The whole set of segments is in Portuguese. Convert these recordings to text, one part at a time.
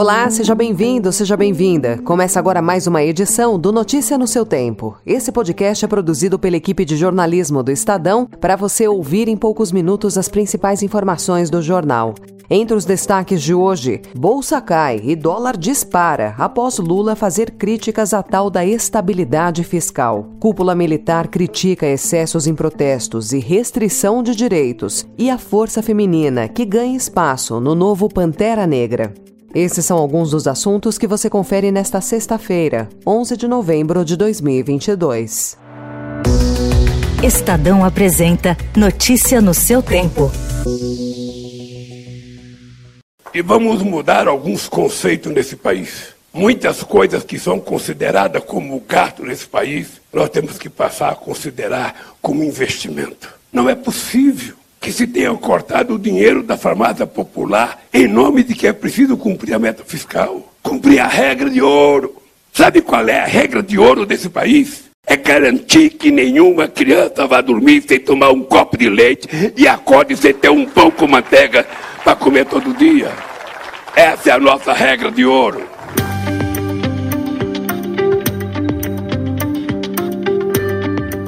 Olá, seja bem-vindo, seja bem-vinda. Começa agora mais uma edição do Notícia no seu Tempo. Esse podcast é produzido pela equipe de jornalismo do Estadão para você ouvir em poucos minutos as principais informações do jornal. Entre os destaques de hoje, bolsa cai e dólar dispara após Lula fazer críticas à tal da estabilidade fiscal. Cúpula militar critica excessos em protestos e restrição de direitos. E a força feminina, que ganha espaço no novo Pantera Negra. Esses são alguns dos assuntos que você confere nesta sexta-feira, 11 de novembro de 2022. Estadão apresenta Notícia no seu tempo. E vamos mudar alguns conceitos nesse país. Muitas coisas que são consideradas como gasto nesse país, nós temos que passar a considerar como investimento. Não é possível que se tenha cortado o dinheiro da farmácia popular em nome de que é preciso cumprir a meta fiscal, cumprir a regra de ouro. Sabe qual é a regra de ouro desse país? É garantir que nenhuma criança vá dormir sem tomar um copo de leite e acorde sem ter um pão com manteiga para comer todo dia. Essa é a nossa regra de ouro.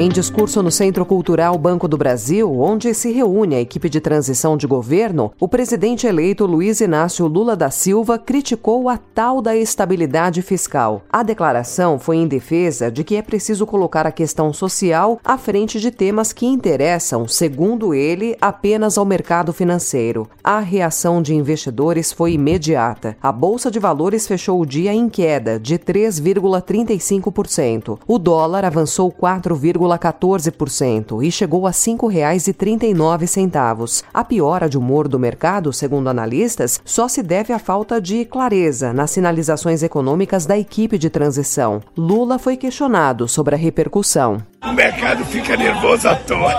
Em discurso no Centro Cultural Banco do Brasil, onde se reúne a equipe de transição de governo, o presidente eleito Luiz Inácio Lula da Silva criticou a tal da estabilidade fiscal. A declaração foi em defesa de que é preciso colocar a questão social à frente de temas que interessam, segundo ele, apenas ao mercado financeiro. A reação de investidores foi imediata. A Bolsa de Valores fechou o dia em queda de 3,35%. O dólar avançou 4, 0,14% e chegou a R$ 5,39. A piora de humor do mercado, segundo analistas, só se deve à falta de clareza nas sinalizações econômicas da equipe de transição. Lula foi questionado sobre a repercussão. O mercado fica nervoso à toa.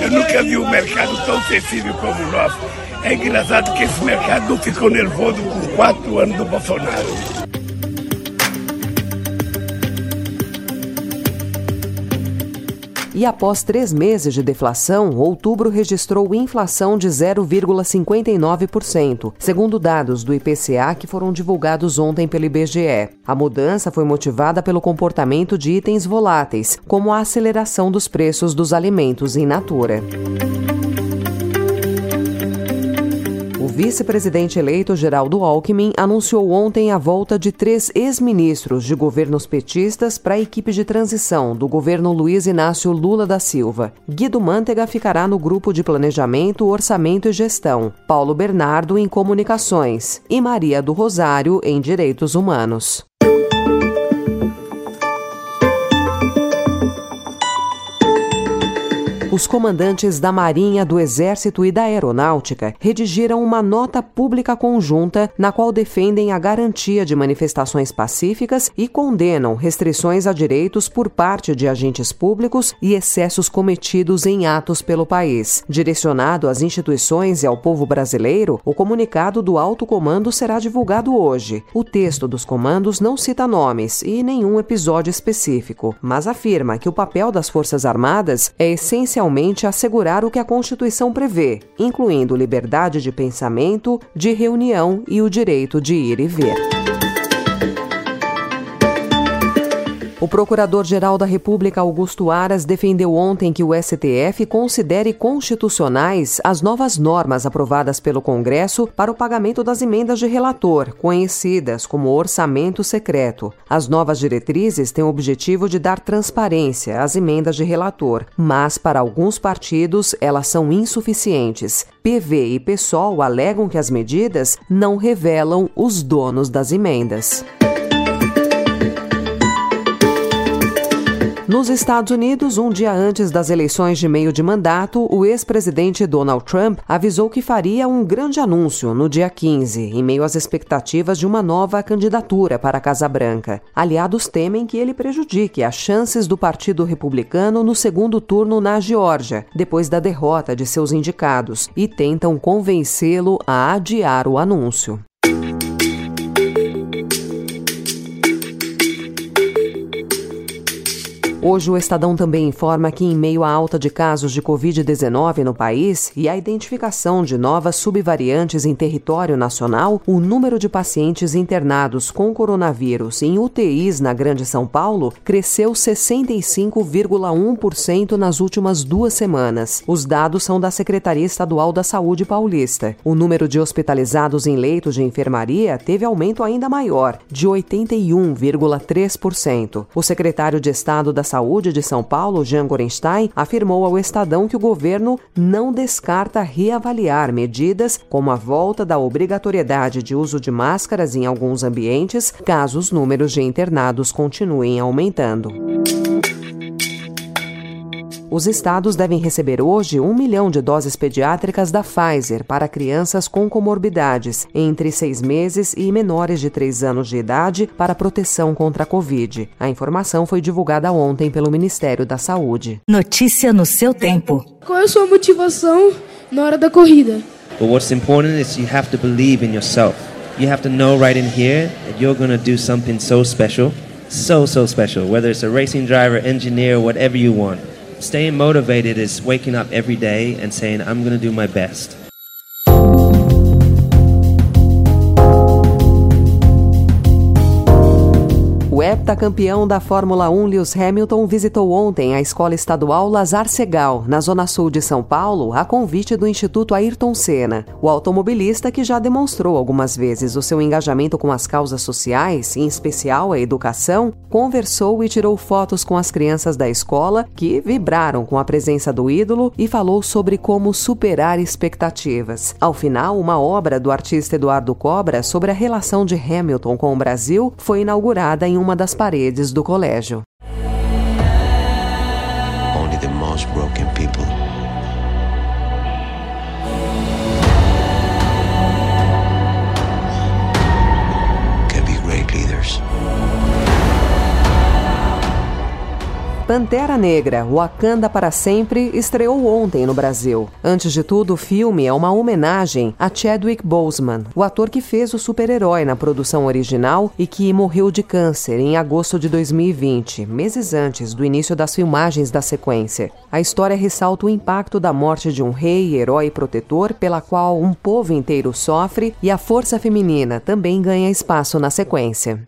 Eu nunca vi um mercado tão sensível como o nosso. É engraçado que esse mercado não ficou nervoso com quatro anos do Bolsonaro. E após três meses de deflação, outubro registrou inflação de 0,59%, segundo dados do IPCA que foram divulgados ontem pelo IBGE. A mudança foi motivada pelo comportamento de itens voláteis, como a aceleração dos preços dos alimentos in natura. Vice-presidente eleito Geraldo Alckmin anunciou ontem a volta de três ex-ministros de governos petistas para a equipe de transição do governo Luiz Inácio Lula da Silva. Guido Mantega ficará no grupo de planejamento, orçamento e gestão, Paulo Bernardo em comunicações e Maria do Rosário em direitos humanos. Os comandantes da Marinha, do Exército e da Aeronáutica redigiram uma nota pública conjunta na qual defendem a garantia de manifestações pacíficas e condenam restrições a direitos por parte de agentes públicos e excessos cometidos em atos pelo país. Direcionado às instituições e ao povo brasileiro, o comunicado do alto comando será divulgado hoje. O texto dos comandos não cita nomes e nenhum episódio específico, mas afirma que o papel das Forças Armadas é essencialmente essencialmente assegurar o que a Constituição prevê, incluindo liberdade de pensamento, de reunião e o direito de ir e ver. O Procurador-Geral da República, Augusto Aras, defendeu ontem que o STF considere constitucionais as novas normas aprovadas pelo Congresso para o pagamento das emendas de relator, conhecidas como orçamento secreto. As novas diretrizes têm o objetivo de dar transparência às emendas de relator, mas para alguns partidos elas são insuficientes. PV e PSOL alegam que as medidas não revelam os donos das emendas. Nos Estados Unidos, um dia antes das eleições de meio de mandato, o ex-presidente Donald Trump avisou que faria um grande anúncio no dia 15, em meio às expectativas de uma nova candidatura para a Casa Branca. Aliados temem que ele prejudique as chances do Partido Republicano no segundo turno na Geórgia, depois da derrota de seus indicados, e tentam convencê-lo a adiar o anúncio. Hoje, o Estadão também informa que, em meio à alta de casos de Covid-19 no país e à identificação de novas subvariantes em território nacional, o número de pacientes internados com coronavírus em UTIs na Grande São Paulo cresceu 65,1% nas últimas duas semanas. Os dados são da Secretaria Estadual da Saúde Paulista. O número de hospitalizados em leitos de enfermaria teve aumento ainda maior, de 81,3%. O secretário de Estado da Saúde de São Paulo, Jean Gorenstein, afirmou ao Estadão que o governo não descarta reavaliar medidas como a volta da obrigatoriedade de uso de máscaras em alguns ambientes, caso os números de internados continuem aumentando. Os estados devem receber hoje um milhão de doses pediátricas da Pfizer para crianças com comorbidades entre seis meses e menores de três anos de idade para proteção contra a Covid. A informação foi divulgada ontem pelo Ministério da Saúde. Notícia no seu tempo. Qual é a sua motivação na hora da corrida? But what's important is you have to believe in yourself. You have to know right in here that you're going to do something so special, so, so special, whether it's a racing driver, engineer, whatever you want. Staying motivated is waking up every day and saying, I'm going to do my best. O heptacampeão da Fórmula 1 Lewis Hamilton visitou ontem a Escola Estadual Lazar Segal, na zona sul de São Paulo, a convite do Instituto Ayrton Senna. O automobilista, que já demonstrou algumas vezes o seu engajamento com as causas sociais, em especial a educação, conversou e tirou fotos com as crianças da escola, que vibraram com a presença do ídolo e falou sobre como superar expectativas. Ao final, uma obra do artista Eduardo Cobra sobre a relação de Hamilton com o Brasil foi inaugurada em uma das paredes do colégio. Pantera Negra, Wakanda para Sempre, estreou ontem no Brasil. Antes de tudo, o filme é uma homenagem a Chadwick Boseman, o ator que fez o super-herói na produção original e que morreu de câncer em agosto de 2020, meses antes do início das filmagens da sequência. A história ressalta o impacto da morte de um rei, herói e protetor, pela qual um povo inteiro sofre, e a força feminina também ganha espaço na sequência.